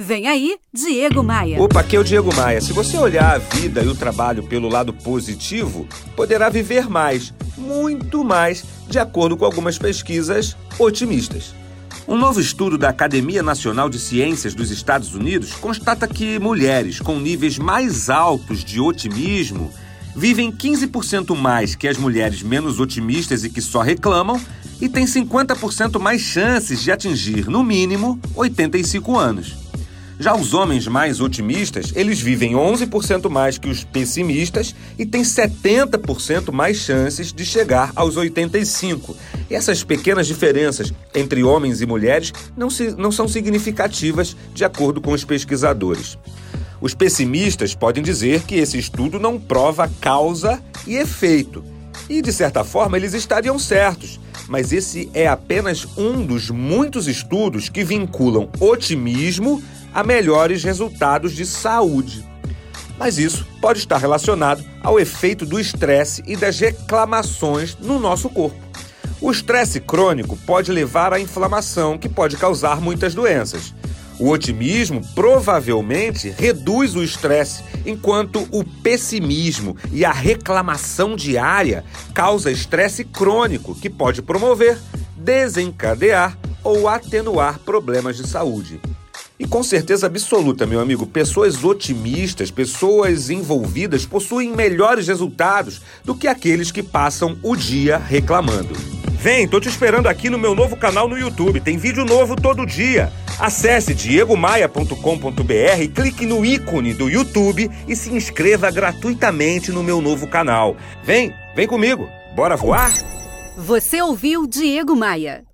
Vem aí, Diego Maia. Opa, aqui é o Diego Maia. Se você olhar a vida e o trabalho pelo lado positivo, poderá viver mais, muito mais, de acordo com algumas pesquisas otimistas. Um novo estudo da Academia Nacional de Ciências dos Estados Unidos constata que mulheres com níveis mais altos de otimismo vivem 15% mais que as mulheres menos otimistas e que só reclamam e têm 50% mais chances de atingir, no mínimo, 85 anos. Já os homens mais otimistas, eles vivem 11% mais que os pessimistas e têm 70% mais chances de chegar aos 85. E essas pequenas diferenças entre homens e mulheres não, se, não são significativas, de acordo com os pesquisadores. Os pessimistas podem dizer que esse estudo não prova causa e efeito. E, de certa forma, eles estariam certos. Mas esse é apenas um dos muitos estudos que vinculam otimismo a melhores resultados de saúde. Mas isso pode estar relacionado ao efeito do estresse e das reclamações no nosso corpo. O estresse crônico pode levar à inflamação, que pode causar muitas doenças. O otimismo provavelmente reduz o estresse, enquanto o pessimismo e a reclamação diária causa estresse crônico, que pode promover, desencadear ou atenuar problemas de saúde. E com certeza absoluta, meu amigo, pessoas otimistas, pessoas envolvidas possuem melhores resultados do que aqueles que passam o dia reclamando. Vem, tô te esperando aqui no meu novo canal no YouTube. Tem vídeo novo todo dia. Acesse diegomaia.com.br, clique no ícone do YouTube e se inscreva gratuitamente no meu novo canal. Vem, vem comigo. Bora voar? Você ouviu Diego Maia.